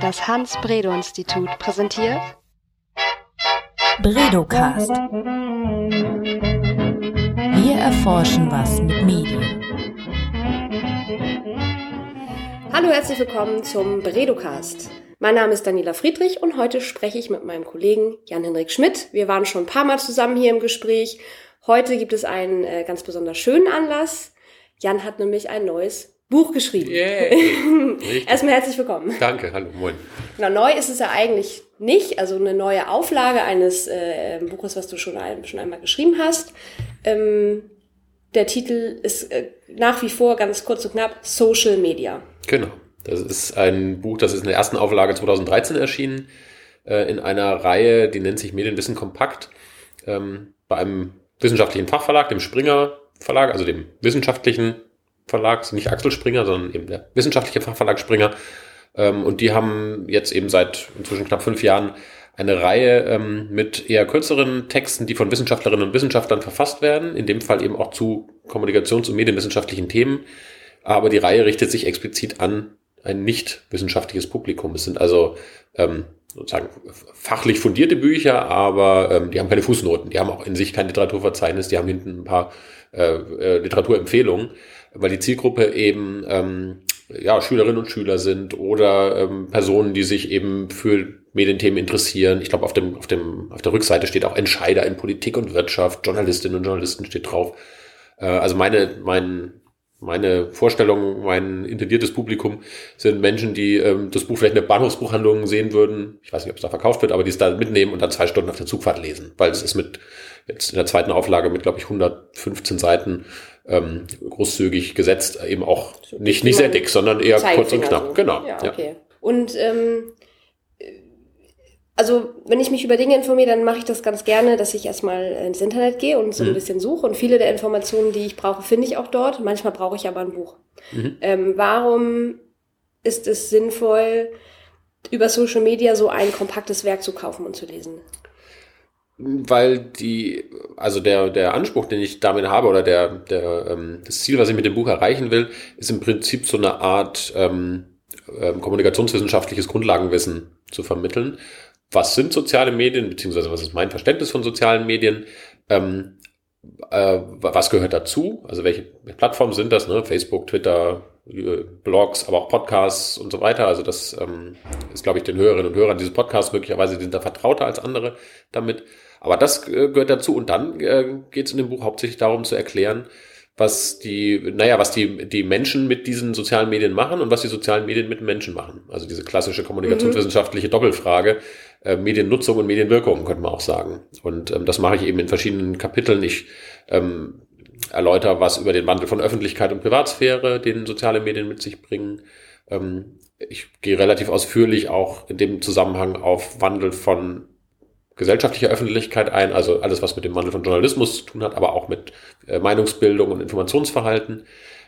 Das Hans-Bredow-Institut präsentiert Bredocast. Wir erforschen was mit Medien. Hallo, herzlich willkommen zum Bredocast. Mein Name ist Daniela Friedrich und heute spreche ich mit meinem Kollegen Jan-Henrik Schmidt. Wir waren schon ein paar Mal zusammen hier im Gespräch. Heute gibt es einen äh, ganz besonders schönen Anlass. Jan hat nämlich ein neues Buch geschrieben. Yeah, Erstmal herzlich willkommen. Danke, hallo, moin. Genau, neu ist es ja eigentlich nicht, also eine neue Auflage eines äh, Buches, was du schon, ein, schon einmal geschrieben hast. Ähm, der Titel ist äh, nach wie vor ganz kurz und knapp Social Media. Genau. Das ist ein Buch, das ist in der ersten Auflage 2013 erschienen, äh, in einer Reihe, die nennt sich Medienwissen kompakt, ähm, bei einem wissenschaftlichen Fachverlag, dem Springer Verlag, also dem wissenschaftlichen Verlag, nicht Axel Springer, sondern eben der wissenschaftliche Fachverlag Springer. Ähm, und die haben jetzt eben seit inzwischen knapp fünf Jahren eine Reihe ähm, mit eher kürzeren Texten, die von Wissenschaftlerinnen und Wissenschaftlern verfasst werden, in dem Fall eben auch zu kommunikations- und medienwissenschaftlichen Themen. Aber die Reihe richtet sich explizit an ein nicht wissenschaftliches Publikum. Es sind also ähm, sozusagen fachlich fundierte Bücher, aber ähm, die haben keine Fußnoten, die haben auch in sich kein Literaturverzeichnis, die haben hinten ein paar äh, äh, Literaturempfehlungen, weil die Zielgruppe eben ähm, ja, Schülerinnen und Schüler sind oder ähm, Personen, die sich eben für Medienthemen interessieren. Ich glaube, auf dem, auf dem, auf der Rückseite steht auch Entscheider in Politik und Wirtschaft, Journalistinnen und Journalisten steht drauf. Äh, also meine, mein, meine Vorstellung, mein intendiertes Publikum sind Menschen, die ähm, das Buch vielleicht in der Bahnhofsbuchhandlung sehen würden. Ich weiß nicht, ob es da verkauft wird, aber die es da mitnehmen und dann zwei Stunden auf der Zugfahrt lesen, weil es ist mit jetzt in der zweiten Auflage mit, glaube ich, 115 Seiten ähm, großzügig gesetzt, eben auch nicht, nicht sehr dick, sondern eher kurz und knapp. So. Genau. Ja, okay. Ja. Und ähm, also wenn ich mich über Dinge informiere, dann mache ich das ganz gerne, dass ich erstmal ins Internet gehe und so ein mhm. bisschen suche. Und viele der Informationen, die ich brauche, finde ich auch dort. Manchmal brauche ich aber ein Buch. Mhm. Ähm, warum ist es sinnvoll, über Social Media so ein kompaktes Werk zu kaufen und zu lesen? Weil die, also der, der Anspruch, den ich damit habe, oder der, der, ähm, das Ziel, was ich mit dem Buch erreichen will, ist im Prinzip so eine Art ähm, ähm, kommunikationswissenschaftliches Grundlagenwissen zu vermitteln was sind soziale Medien, beziehungsweise was ist mein Verständnis von sozialen Medien, ähm, äh, was gehört dazu, also welche Plattformen sind das, ne? Facebook, Twitter, äh, Blogs, aber auch Podcasts und so weiter. Also das ähm, ist, glaube ich, den Hörerinnen und Hörern dieses Podcasts möglicherweise die sind da vertrauter als andere damit. Aber das äh, gehört dazu und dann äh, geht es in dem Buch hauptsächlich darum zu erklären, was die, naja, was die, die Menschen mit diesen sozialen Medien machen und was die sozialen Medien mit Menschen machen. Also diese klassische kommunikationswissenschaftliche Doppelfrage, äh, Mediennutzung und Medienwirkung, könnte man auch sagen. Und ähm, das mache ich eben in verschiedenen Kapiteln. Ich ähm, erläutere was über den Wandel von Öffentlichkeit und Privatsphäre, den soziale Medien mit sich bringen. Ähm, ich gehe relativ ausführlich auch in dem Zusammenhang auf Wandel von gesellschaftlicher Öffentlichkeit ein, also alles, was mit dem Wandel von Journalismus zu tun hat, aber auch mit äh, Meinungsbildung und Informationsverhalten.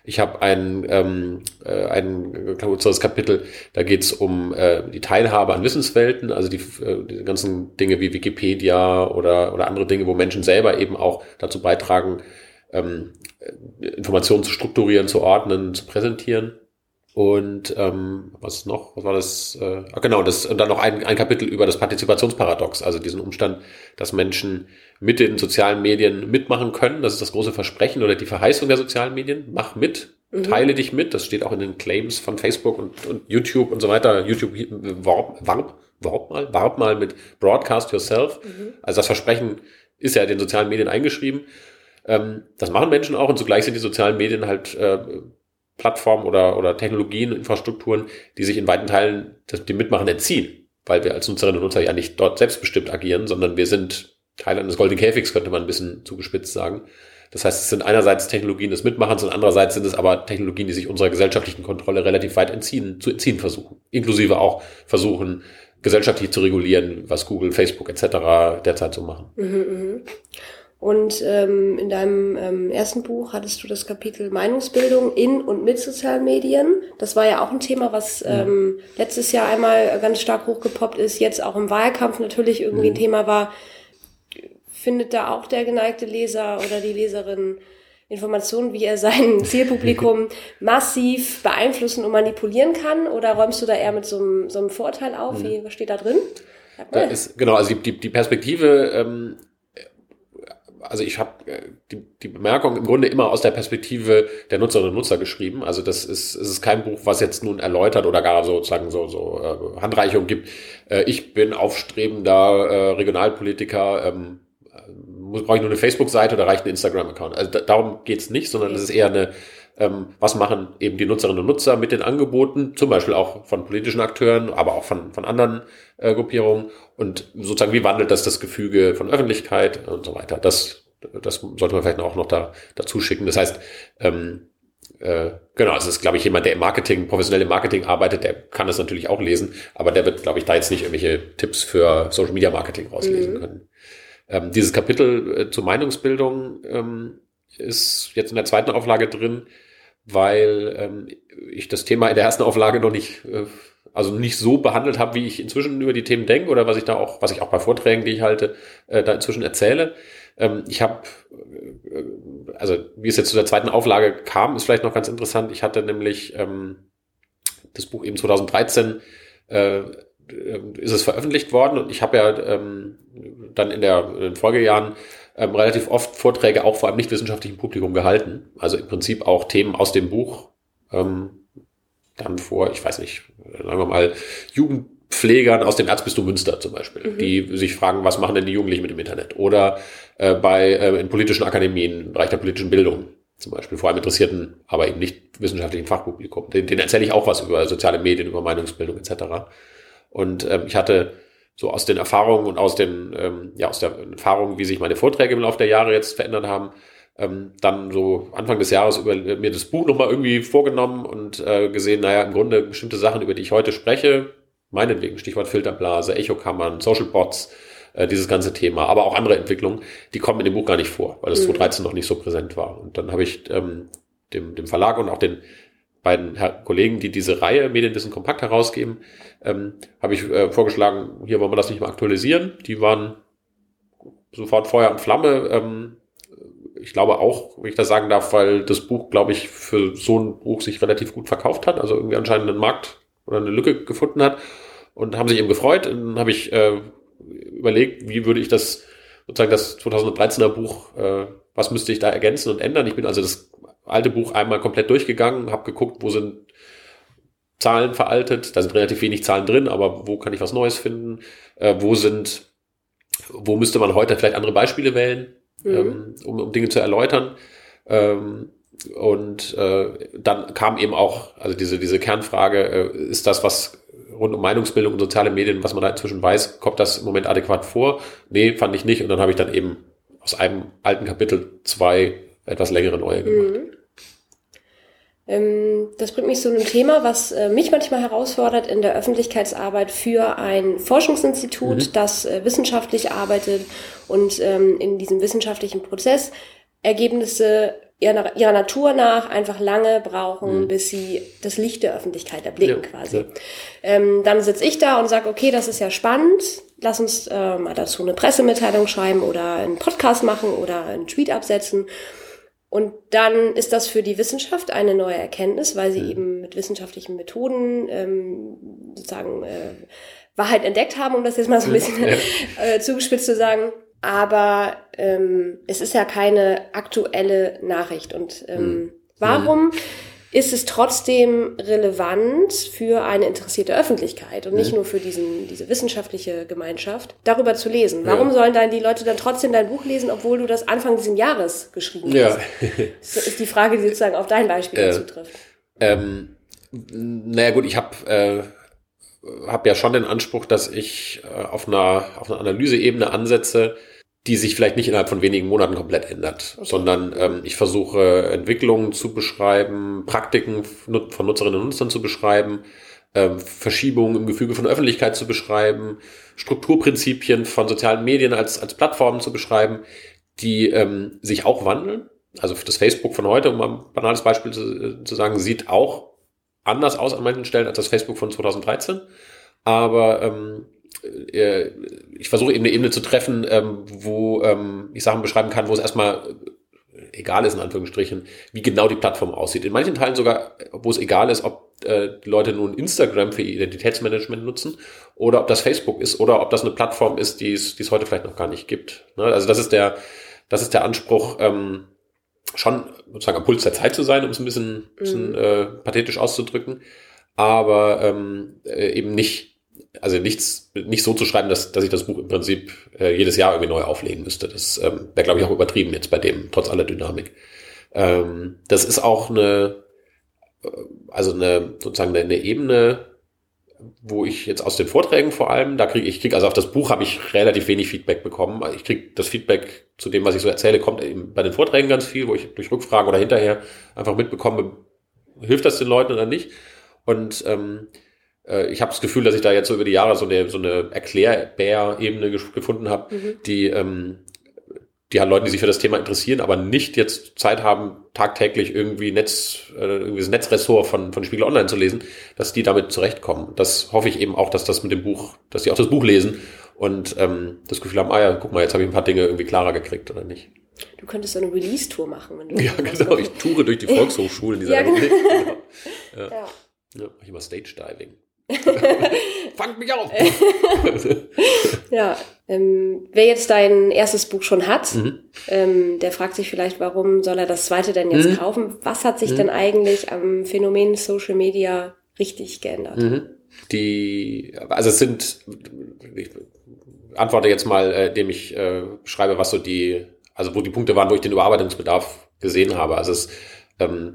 Ich habe ein, ähm, äh, ein kürzeres Kapitel, da geht es um äh, die Teilhabe an Wissenswelten, also die, äh, die ganzen Dinge wie Wikipedia oder, oder andere Dinge, wo Menschen selber eben auch dazu beitragen, ähm, Informationen zu strukturieren, zu ordnen, zu präsentieren. Und ähm, was noch? Was war das? Äh, ah, genau, das und dann noch ein, ein Kapitel über das Partizipationsparadox, also diesen Umstand, dass Menschen mit den sozialen Medien mitmachen können. Das ist das große Versprechen oder die Verheißung der sozialen Medien. Mach mit, mhm. teile dich mit. Das steht auch in den Claims von Facebook und, und YouTube und so weiter. YouTube warb, warb, warb mal, warb mal mit Broadcast Yourself. Mhm. Also das Versprechen ist ja in den sozialen Medien eingeschrieben. Ähm, das machen Menschen auch und zugleich sind die sozialen Medien halt äh, Plattformen oder, oder Technologien, Infrastrukturen, die sich in weiten Teilen dem Mitmachen entziehen, weil wir als Nutzerinnen und Nutzer ja nicht dort selbstbestimmt agieren, sondern wir sind Teil eines goldenen Käfigs, könnte man ein bisschen zugespitzt sagen. Das heißt, es sind einerseits Technologien des Mitmachens und andererseits sind es aber Technologien, die sich unserer gesellschaftlichen Kontrolle relativ weit entziehen, zu entziehen versuchen. Inklusive auch versuchen, gesellschaftlich zu regulieren, was Google, Facebook etc. derzeit so machen. Mhm, mh. Und ähm, in deinem ähm, ersten Buch hattest du das Kapitel Meinungsbildung in und mit sozialen Medien. Das war ja auch ein Thema, was ähm, letztes Jahr einmal ganz stark hochgepoppt ist, jetzt auch im Wahlkampf natürlich irgendwie mhm. ein Thema war. Findet da auch der geneigte Leser oder die Leserin Informationen, wie er sein Zielpublikum massiv beeinflussen und manipulieren kann? Oder räumst du da eher mit so einem, so einem Vorteil auf? Mhm. Wie, was steht da drin? Da ist, genau, also die, die Perspektive, ähm, also ich habe äh, die, die Bemerkung im Grunde immer aus der Perspektive der Nutzerinnen und Nutzer geschrieben. Also das ist, es ist kein Buch, was jetzt nun erläutert oder gar sozusagen so, so äh, Handreichung gibt. Äh, ich bin aufstrebender äh, Regionalpolitiker, ähm, muss, brauche ich nur eine Facebook-Seite oder reicht ein Instagram-Account? Also da, darum geht's nicht, sondern es ist eher eine, was machen eben die Nutzerinnen und Nutzer mit den Angeboten, zum Beispiel auch von politischen Akteuren, aber auch von, von anderen äh, Gruppierungen und sozusagen, wie wandelt das das Gefüge von Öffentlichkeit und so weiter. Das, das sollte man vielleicht auch noch da, dazu schicken. Das heißt, ähm, äh, genau, es ist, glaube ich, jemand, der im Marketing, professionell im Marketing arbeitet, der kann das natürlich auch lesen, aber der wird, glaube ich, da jetzt nicht irgendwelche Tipps für Social Media Marketing rauslesen mhm. können. Ähm, dieses Kapitel äh, zur Meinungsbildung ähm, ist jetzt in der zweiten Auflage drin, weil ähm, ich das Thema in der ersten Auflage noch nicht, äh, also nicht so behandelt habe, wie ich inzwischen über die Themen denke oder was ich da auch, was ich auch bei Vorträgen, die ich halte, äh, da inzwischen erzähle. Ähm, ich habe, äh, also wie es jetzt zu der zweiten Auflage kam, ist vielleicht noch ganz interessant. Ich hatte nämlich ähm, das Buch eben 2013 äh, ähm, ist es veröffentlicht worden und ich habe ja ähm, dann in, der, in den Folgejahren ähm, relativ oft Vorträge auch vor einem nicht wissenschaftlichen Publikum gehalten. Also im Prinzip auch Themen aus dem Buch ähm, dann vor, ich weiß nicht, sagen wir mal, Jugendpflegern aus dem Erzbistum Münster zum Beispiel, mhm. die sich fragen, was machen denn die Jugendlichen mit dem Internet? Oder äh, bei äh, in politischen Akademien, im Bereich der politischen Bildung zum Beispiel, vor allem interessierten, aber eben nicht wissenschaftlichen Fachpublikum. Den, den erzähle ich auch was über soziale Medien, über Meinungsbildung etc. Und ähm, ich hatte so aus den Erfahrungen und aus den, ähm, ja, aus der Erfahrung, wie sich meine Vorträge im Laufe der Jahre jetzt verändert haben, ähm, dann so Anfang des Jahres über mir das Buch nochmal irgendwie vorgenommen und äh, gesehen, naja, im Grunde bestimmte Sachen, über die ich heute spreche, meinetwegen, Stichwort Filterblase, Echokammern, Social Bots, äh, dieses ganze Thema, aber auch andere Entwicklungen, die kommen in dem Buch gar nicht vor, weil das mhm. 2013 noch nicht so präsent war. Und dann habe ich ähm, dem, dem Verlag und auch den beiden Kollegen, die diese Reihe Medienwissen kompakt herausgeben, ähm, habe ich äh, vorgeschlagen, hier wollen wir das nicht mal aktualisieren. Die waren sofort Feuer und Flamme. Ähm, ich glaube auch, wenn ich das sagen darf, weil das Buch, glaube ich, für so ein Buch sich relativ gut verkauft hat, also irgendwie anscheinend einen Markt oder eine Lücke gefunden hat und haben sich eben gefreut. Und dann habe ich äh, überlegt, wie würde ich das sozusagen das 2013er Buch, äh, was müsste ich da ergänzen und ändern. Ich bin also das alte Buch einmal komplett durchgegangen, habe geguckt, wo sind Zahlen veraltet, da sind relativ wenig Zahlen drin, aber wo kann ich was Neues finden? Äh, wo sind, wo müsste man heute vielleicht andere Beispiele wählen, mhm. ähm, um, um Dinge zu erläutern? Ähm, und äh, dann kam eben auch, also diese, diese Kernfrage, äh, ist das, was rund um Meinungsbildung und soziale Medien, was man da inzwischen weiß, kommt das im Moment adäquat vor? Nee, fand ich nicht. Und dann habe ich dann eben aus einem alten Kapitel zwei etwas längere neue gemacht. Mhm. Ähm, das bringt mich zu einem Thema, was äh, mich manchmal herausfordert in der Öffentlichkeitsarbeit für ein Forschungsinstitut, mhm. das äh, wissenschaftlich arbeitet und ähm, in diesem wissenschaftlichen Prozess Ergebnisse ihrer, ihrer Natur nach einfach lange brauchen, mhm. bis sie das Licht der Öffentlichkeit erblicken ja, quasi. Ja. Ähm, dann sitze ich da und sage, okay, das ist ja spannend, lass uns äh, mal dazu eine Pressemitteilung schreiben oder einen Podcast machen oder einen Tweet absetzen. Und dann ist das für die Wissenschaft eine neue Erkenntnis, weil sie mhm. eben mit wissenschaftlichen Methoden ähm, sozusagen äh, Wahrheit entdeckt haben, um das jetzt mal so ein bisschen ja. äh, zugespitzt zu sagen. Aber ähm, es ist ja keine aktuelle Nachricht. Und ähm, mhm. warum mhm ist es trotzdem relevant für eine interessierte Öffentlichkeit und nicht mhm. nur für diesen, diese wissenschaftliche Gemeinschaft, darüber zu lesen. Warum ja. sollen dann die Leute dann trotzdem dein Buch lesen, obwohl du das Anfang dieses Jahres geschrieben ja. hast? Das ist die Frage, die sozusagen auf dein Beispiel äh, zutrifft. Ähm, naja gut, ich habe äh, hab ja schon den Anspruch, dass ich äh, auf einer, auf einer Analyseebene ansetze, die sich vielleicht nicht innerhalb von wenigen Monaten komplett ändert, sondern ähm, ich versuche Entwicklungen zu beschreiben, Praktiken von Nutzerinnen und Nutzern zu beschreiben, ähm, Verschiebungen im Gefüge von Öffentlichkeit zu beschreiben, Strukturprinzipien von sozialen Medien als, als Plattformen zu beschreiben, die ähm, sich auch wandeln. Also das Facebook von heute, um ein banales Beispiel zu, zu sagen, sieht auch anders aus an manchen Stellen als das Facebook von 2013. Aber ähm, äh, ich versuche eben eine Ebene zu treffen, ähm, wo ähm, ich Sachen beschreiben kann, wo es erstmal egal ist in Anführungsstrichen, wie genau die Plattform aussieht. In manchen Teilen sogar, wo es egal ist, ob äh, die Leute nun Instagram für ihr Identitätsmanagement nutzen oder ob das Facebook ist oder ob das eine Plattform ist, die es, die es heute vielleicht noch gar nicht gibt. Ne? Also das ist der, das ist der Anspruch, ähm, schon sozusagen am Puls der Zeit zu sein, um es ein bisschen, bisschen mhm. äh, pathetisch auszudrücken, aber ähm, äh, eben nicht, also nichts, nicht so zu schreiben, dass, dass ich das Buch im Prinzip äh, jedes Jahr irgendwie neu auflegen müsste. Das ähm, wäre, glaube ich, auch übertrieben jetzt bei dem, trotz aller Dynamik. Ähm, das ist auch eine, äh, also eine sozusagen eine, eine Ebene, wo ich jetzt aus den Vorträgen vor allem, da kriege ich krieg also auf das Buch habe ich relativ wenig Feedback bekommen. Ich kriege das Feedback zu dem, was ich so erzähle, kommt eben bei den Vorträgen ganz viel, wo ich durch Rückfragen oder hinterher einfach mitbekomme, hilft das den Leuten oder nicht. Und ähm, äh, ich habe das Gefühl, dass ich da jetzt so über die Jahre so eine, so eine Erklärbär-Ebene gefunden habe, mhm. die ähm, die halt Leute, die sich für das Thema interessieren, aber nicht jetzt Zeit haben, tagtäglich irgendwie Netz, äh, irgendwie das Netzressort von, von Spiegel Online zu lesen, dass die damit zurechtkommen. Das hoffe ich eben auch, dass das mit dem Buch, dass die auch das Buch lesen und ähm, das Gefühl haben, ah ja, guck mal, jetzt habe ich ein paar Dinge irgendwie klarer gekriegt oder nicht. Du könntest so eine Release-Tour machen, wenn du Ja, genau, ich toure durch die Volkshochschulen dieser ja, genau. Ja. Ja. ja, mach ich immer Stage-Diving. Fangt mich auf! ja, ähm, wer jetzt dein erstes Buch schon hat, mhm. ähm, der fragt sich vielleicht, warum soll er das zweite denn jetzt mhm. kaufen? Was hat sich mhm. denn eigentlich am Phänomen Social Media richtig geändert? Mhm. Die, also es sind, ich antworte jetzt mal, äh, indem ich äh, schreibe, was so die, also wo die Punkte waren, wo ich den Überarbeitungsbedarf gesehen habe. Also es ähm,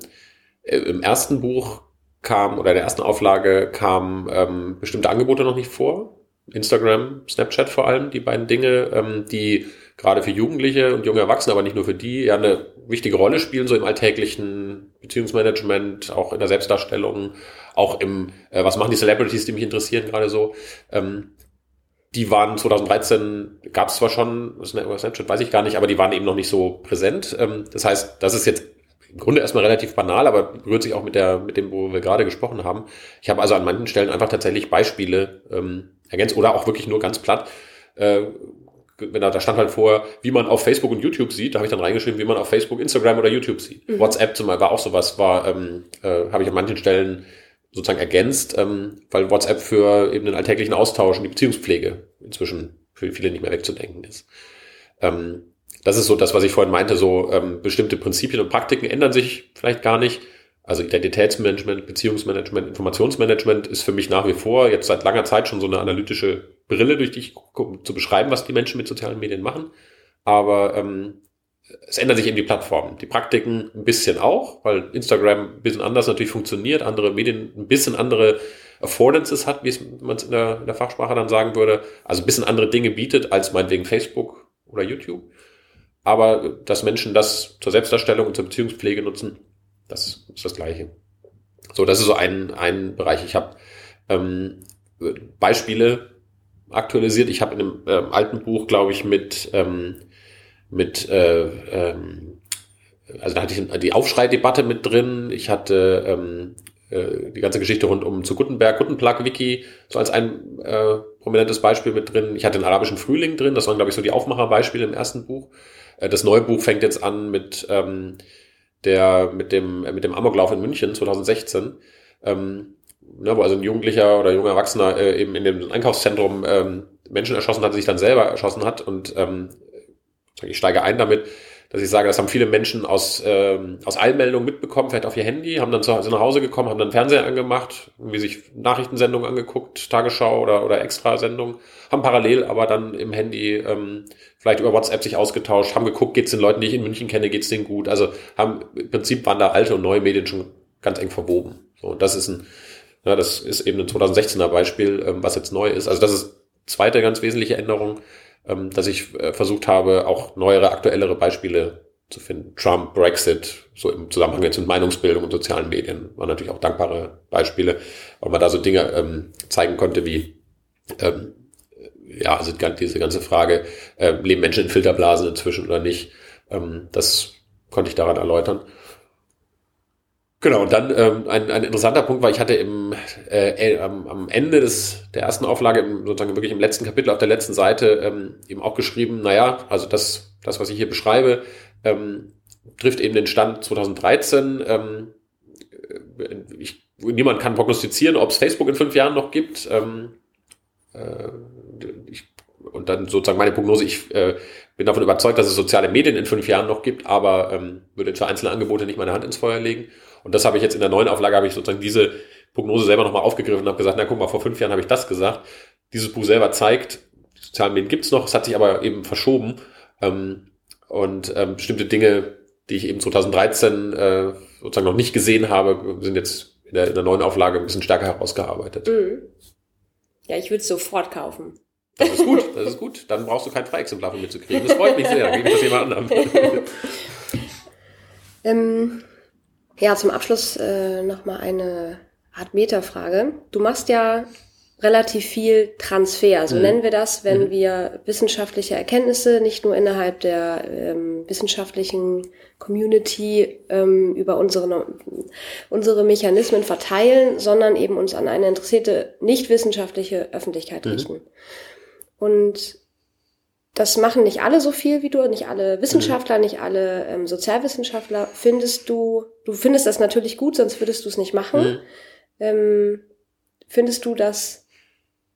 äh, im ersten Buch kam oder in der ersten Auflage kamen ähm, bestimmte Angebote noch nicht vor. Instagram, Snapchat vor allem, die beiden Dinge, ähm, die gerade für Jugendliche und junge Erwachsene, aber nicht nur für die, ja eine wichtige Rolle spielen, so im alltäglichen Beziehungsmanagement, auch in der Selbstdarstellung, auch im, äh, was machen die Celebrities, die mich interessieren gerade so. Ähm, die waren 2013, gab es zwar schon, Snapchat weiß ich gar nicht, aber die waren eben noch nicht so präsent. Ähm, das heißt, das ist jetzt im Grunde erstmal relativ banal, aber berührt sich auch mit der, mit dem, wo wir gerade gesprochen haben. Ich habe also an manchen Stellen einfach tatsächlich Beispiele ähm, ergänzt oder auch wirklich nur ganz platt. Äh, wenn da, da stand halt vor, wie man auf Facebook und YouTube sieht, da habe ich dann reingeschrieben, wie man auf Facebook, Instagram oder YouTube sieht. Mhm. WhatsApp zum Beispiel war auch sowas, war, ähm, äh, habe ich an manchen Stellen sozusagen ergänzt, ähm, weil WhatsApp für eben den alltäglichen Austausch und die Beziehungspflege inzwischen für viele nicht mehr wegzudenken ist. Ähm, das ist so das, was ich vorhin meinte, so ähm, bestimmte Prinzipien und Praktiken ändern sich vielleicht gar nicht. Also Identitätsmanagement, Beziehungsmanagement, Informationsmanagement ist für mich nach wie vor jetzt seit langer Zeit schon so eine analytische Brille, durch die ich gucke, zu beschreiben, was die Menschen mit sozialen Medien machen. Aber ähm, es ändern sich eben die Plattformen. Die Praktiken ein bisschen auch, weil Instagram ein bisschen anders natürlich funktioniert, andere Medien ein bisschen andere Affordances hat, wie man es in der, in der Fachsprache dann sagen würde. Also ein bisschen andere Dinge bietet als meinetwegen Facebook oder YouTube. Aber dass Menschen das zur Selbstdarstellung und zur Beziehungspflege nutzen, das ist das Gleiche. So, das ist so ein, ein Bereich. Ich habe ähm, Beispiele aktualisiert. Ich habe in einem ähm, alten Buch, glaube ich, mit, ähm, mit äh, ähm, also da hatte ich die Aufschreidebatte mit drin. Ich hatte ähm, äh, die ganze Geschichte rund um zu Gutenberg, Gutenplug-Wiki, so als ein äh, prominentes Beispiel mit drin. Ich hatte den arabischen Frühling drin. Das waren, glaube ich, so die Aufmacherbeispiele im ersten Buch. Äh, das neue Buch fängt jetzt an mit ähm, der mit dem mit dem Amoklauf in München 2016, ähm, ne, wo also ein Jugendlicher oder junger Erwachsener äh, eben in dem Einkaufszentrum ähm, Menschen erschossen hat, sich dann selber erschossen hat. Und ähm, ich steige ein damit, dass ich sage, das haben viele Menschen aus, ähm, aus Eilmeldungen mitbekommen, vielleicht auf ihr Handy, haben dann zu, sind nach Hause gekommen, haben dann Fernseher angemacht, irgendwie sich Nachrichtensendungen angeguckt, Tagesschau oder, oder Extrasendungen, haben parallel aber dann im Handy ähm, vielleicht über WhatsApp sich ausgetauscht, haben geguckt, geht es den Leuten, die ich in München kenne, geht es denen gut. Also haben im Prinzip waren da alte und neue Medien schon ganz eng verwoben. So, und das ist ein, ja, das ist eben ein 2016er Beispiel, ähm, was jetzt neu ist. Also das ist zweite ganz wesentliche Änderung ähm, dass ich äh, versucht habe, auch neuere, aktuellere Beispiele zu finden. Trump, Brexit, so im Zusammenhang jetzt mit Meinungsbildung und sozialen Medien, waren natürlich auch dankbare Beispiele, weil man da so Dinge ähm, zeigen konnte wie, ähm, ja, also diese ganze Frage, äh, leben Menschen in Filterblasen inzwischen oder nicht, ähm, das konnte ich daran erläutern. Genau, und dann ähm, ein, ein interessanter Punkt war, ich hatte im, äh, äh, am, am Ende des, der ersten Auflage, im, sozusagen wirklich im letzten Kapitel auf der letzten Seite, ähm, eben auch geschrieben, naja, also das, das, was ich hier beschreibe, ähm, trifft eben den Stand 2013. Ähm, ich, niemand kann prognostizieren, ob es Facebook in fünf Jahren noch gibt. Ähm, äh, und dann sozusagen meine Prognose, ich äh, bin davon überzeugt, dass es soziale Medien in fünf Jahren noch gibt, aber ähm, würde für einzelne Angebote nicht meine Hand ins Feuer legen. Und das habe ich jetzt in der neuen Auflage, habe ich sozusagen diese Prognose selber nochmal aufgegriffen und habe gesagt, na guck mal, vor fünf Jahren habe ich das gesagt. Dieses Buch selber zeigt, die sozialen Medien gibt's noch, es hat sich aber eben verschoben. Ähm, und ähm, bestimmte Dinge, die ich eben 2013 äh, sozusagen noch nicht gesehen habe, sind jetzt in der, in der neuen Auflage ein bisschen stärker herausgearbeitet. Mhm. Ja, ich würde es sofort kaufen. Das ist gut, das ist gut. Dann brauchst du kein Freiexemplar von mir zu kriegen. Das freut mich sehr. Gebe ich das jemand anderem. ähm, ja, zum Abschluss äh, nochmal eine Art Metafrage. Du machst ja relativ viel Transfer, so mhm. nennen wir das, wenn mhm. wir wissenschaftliche Erkenntnisse nicht nur innerhalb der ähm, wissenschaftlichen Community ähm, über unsere, unsere Mechanismen verteilen, sondern eben uns an eine interessierte, nicht wissenschaftliche Öffentlichkeit mhm. richten. Und das machen nicht alle so viel wie du, nicht alle Wissenschaftler, mhm. nicht alle ähm, Sozialwissenschaftler. Findest du, du findest das natürlich gut, sonst würdest du es nicht machen. Mhm. Ähm, findest du, dass,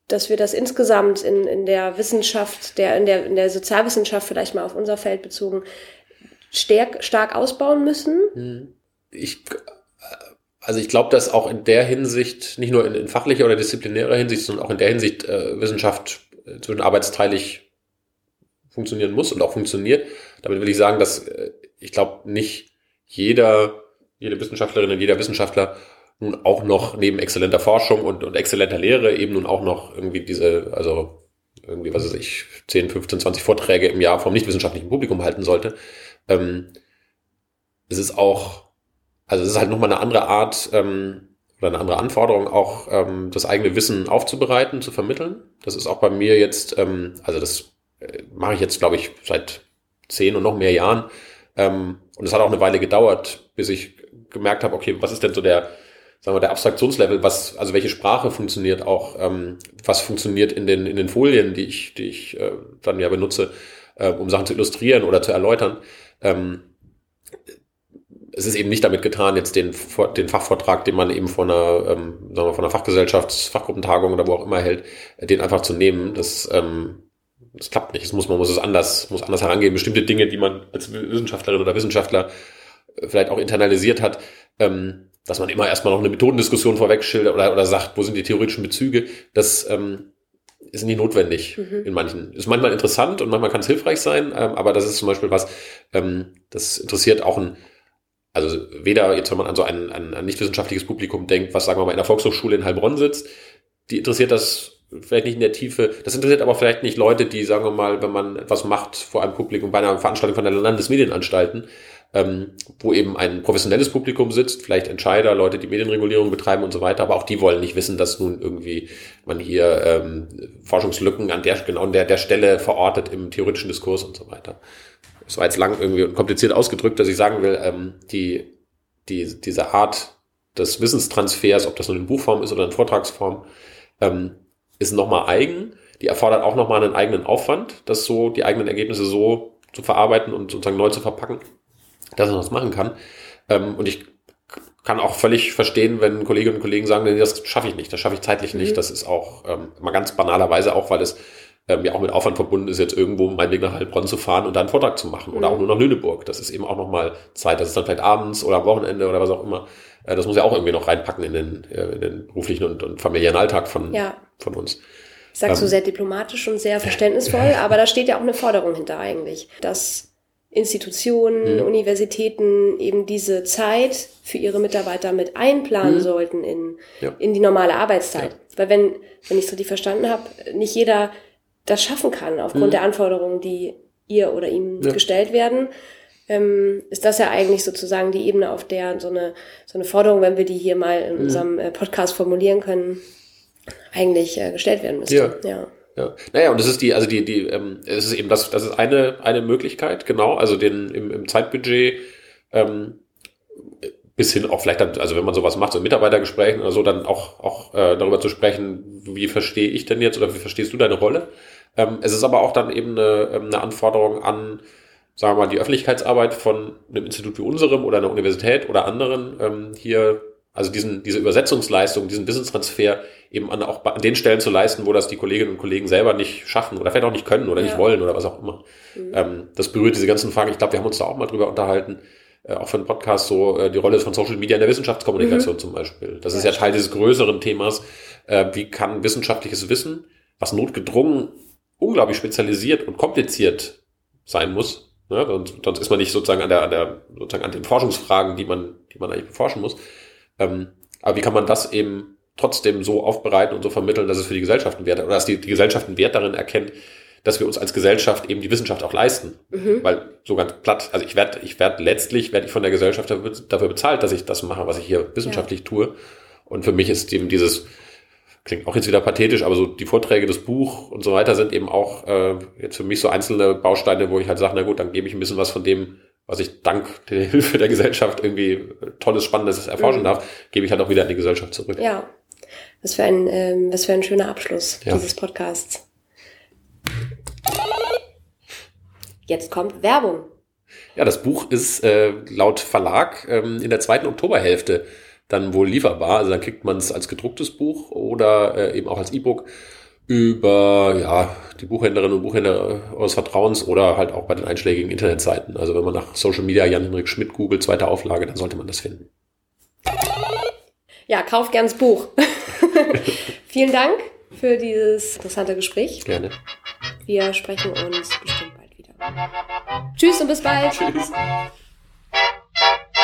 dass wir das insgesamt in, in der Wissenschaft, der, in, der, in der Sozialwissenschaft vielleicht mal auf unser Feld bezogen, stark, stark ausbauen müssen? Mhm. Ich, also ich glaube, dass auch in der Hinsicht, nicht nur in, in, fachlicher oder disziplinärer Hinsicht, sondern auch in der Hinsicht äh, Wissenschaft zwischen arbeitsteilig funktionieren muss und auch funktioniert. Damit will ich sagen, dass äh, ich glaube, nicht jeder, jede Wissenschaftlerin und jeder Wissenschaftler nun auch noch neben exzellenter Forschung und, und exzellenter Lehre eben nun auch noch irgendwie diese, also irgendwie, was weiß ich, 10, 15, 20 Vorträge im Jahr vom nichtwissenschaftlichen Publikum halten sollte. Ähm, es ist auch, also es ist halt nochmal eine andere Art ähm, oder eine andere Anforderung, auch ähm, das eigene Wissen aufzubereiten, zu vermitteln. Das ist auch bei mir jetzt, ähm, also das äh, mache ich jetzt, glaube ich, seit zehn und noch mehr Jahren. Ähm, und es hat auch eine Weile gedauert, bis ich gemerkt habe, okay, was ist denn so der, sagen wir, der Abstraktionslevel, was, also welche Sprache funktioniert auch, ähm, was funktioniert in den, in den Folien, die ich, die ich äh, dann ja benutze, äh, um Sachen zu illustrieren oder zu erläutern. Ähm, es ist eben nicht damit getan, jetzt den, den Fachvortrag, den man eben von einer, ähm, sagen wir, von einer Fachgesellschafts-, Fachgruppentagung oder wo auch immer hält, den einfach zu nehmen. Das, ähm, das klappt nicht. Es muss, man muss es anders, muss anders herangehen. Bestimmte Dinge, die man als Wissenschaftlerin oder Wissenschaftler äh, vielleicht auch internalisiert hat, ähm, dass man immer erstmal noch eine Methodendiskussion vorweg schildert oder, oder sagt, wo sind die theoretischen Bezüge, das ähm, ist nicht notwendig mhm. in manchen. Ist manchmal interessant und manchmal kann es hilfreich sein, ähm, aber das ist zum Beispiel was, ähm, das interessiert auch ein, also weder jetzt, wenn man an so ein, ein, ein nicht wissenschaftliches Publikum denkt, was sagen wir mal in der Volkshochschule in Heilbronn sitzt, die interessiert das vielleicht nicht in der Tiefe. Das interessiert aber vielleicht nicht Leute, die, sagen wir mal, wenn man etwas macht vor einem Publikum, bei einer Veranstaltung von der Landesmedienanstalten, ähm, wo eben ein professionelles Publikum sitzt, vielleicht Entscheider, Leute, die Medienregulierung betreiben und so weiter, aber auch die wollen nicht wissen, dass nun irgendwie man hier ähm, Forschungslücken an der genau an der, der Stelle verortet im theoretischen Diskurs und so weiter. Das war jetzt lang irgendwie kompliziert ausgedrückt, dass ich sagen will, ähm, die, die, diese Art des Wissenstransfers, ob das nun in Buchform ist oder in Vortragsform, ähm, ist nochmal eigen. Die erfordert auch nochmal einen eigenen Aufwand, das so, die eigenen Ergebnisse so zu verarbeiten und sozusagen neu zu verpacken, dass man das machen kann. Ähm, und ich kann auch völlig verstehen, wenn Kolleginnen und Kollegen sagen, nee, das schaffe ich nicht, das schaffe ich zeitlich nicht. Mhm. Das ist auch ähm, mal ganz banalerweise auch, weil es ähm, ja auch mit Aufwand verbunden ist, jetzt irgendwo meinen Weg nach Heilbronn zu fahren und da einen Vortrag zu machen. Oder mhm. auch nur nach Lüneburg. Das ist eben auch nochmal Zeit. Das ist dann vielleicht abends oder am Wochenende oder was auch immer. Äh, das muss ja auch irgendwie noch reinpacken in den, äh, in den beruflichen und, und familiären Alltag von, ja. von uns. Sagst ähm, du sehr diplomatisch und sehr verständnisvoll, aber da steht ja auch eine Forderung hinter eigentlich, dass Institutionen, mhm. Universitäten eben diese Zeit für ihre Mitarbeiter mit einplanen mhm. sollten in, ja. in die normale Arbeitszeit. Ja. Weil wenn, wenn ich es richtig verstanden habe, nicht jeder das schaffen kann aufgrund mhm. der Anforderungen, die ihr oder ihm ja. gestellt werden, ähm, ist das ja eigentlich sozusagen die Ebene, auf der so eine, so eine Forderung, wenn wir die hier mal in mhm. unserem äh, Podcast formulieren können, eigentlich äh, gestellt werden müsste. Ja. ja. Ja. Naja, und das ist die, also die, die, ähm, es ist eben das, das ist eine, eine Möglichkeit, genau, also den im, im Zeitbudget ähm, bis hin auch vielleicht dann, also wenn man sowas macht, so Mitarbeitergesprächen oder so, dann auch, auch äh, darüber zu sprechen, wie verstehe ich denn jetzt oder wie verstehst du deine Rolle? Ähm, es ist aber auch dann eben eine, ähm, eine Anforderung an sagen wir mal, die Öffentlichkeitsarbeit von einem Institut wie unserem oder einer Universität oder anderen ähm, hier, also diesen, diese Übersetzungsleistung, diesen Wissenstransfer eben an, auch an den Stellen zu leisten, wo das die Kolleginnen und Kollegen selber nicht schaffen oder vielleicht auch nicht können oder ja. nicht wollen oder was auch immer. Mhm. Ähm, das berührt diese ganzen Fragen. Ich glaube, wir haben uns da auch mal drüber unterhalten, äh, auch für einen Podcast, so äh, die Rolle von Social Media in der Wissenschaftskommunikation mhm. zum Beispiel. Das ja, ist ja Teil dieses größeren Themas. Äh, wie kann wissenschaftliches Wissen, was notgedrungen unglaublich spezialisiert und kompliziert sein muss, ne? sonst, sonst ist man nicht sozusagen an der, an der, sozusagen an den Forschungsfragen, die man, die man eigentlich beforschen muss. Ähm, aber wie kann man das eben trotzdem so aufbereiten und so vermitteln, dass es für die Gesellschaften Wert, oder dass die, die Gesellschaft einen Wert darin erkennt, dass wir uns als Gesellschaft eben die Wissenschaft auch leisten. Mhm. Weil so ganz platt, also ich werde, ich werde letztlich, werde ich von der Gesellschaft dafür bezahlt, dass ich das mache, was ich hier wissenschaftlich ja. tue. Und für mich ist eben dieses, klingt auch jetzt wieder pathetisch, aber so die Vorträge, das Buch und so weiter sind eben auch äh, jetzt für mich so einzelne Bausteine, wo ich halt sage, na gut, dann gebe ich ein bisschen was von dem, was ich dank der Hilfe der Gesellschaft irgendwie tolles, spannendes erforschen mhm. darf, gebe ich halt auch wieder in die Gesellschaft zurück. Ja, was für ein, ähm, was für ein schöner Abschluss ja. dieses Podcasts. Jetzt kommt Werbung. Ja, das Buch ist äh, laut Verlag ähm, in der zweiten Oktoberhälfte dann wohl lieferbar. Also dann kriegt man es als gedrucktes Buch oder äh, eben auch als E-Book über ja, die Buchhändlerinnen und Buchhändler eures Vertrauens oder halt auch bei den einschlägigen Internetseiten. Also wenn man nach Social Media Jan-Henrik Schmidt googelt, zweite Auflage, dann sollte man das finden. Ja, kauft gern das Buch. Vielen Dank für dieses interessante Gespräch. Gerne. Wir sprechen uns bestimmt bald wieder. Tschüss und bis bald. Tschüss.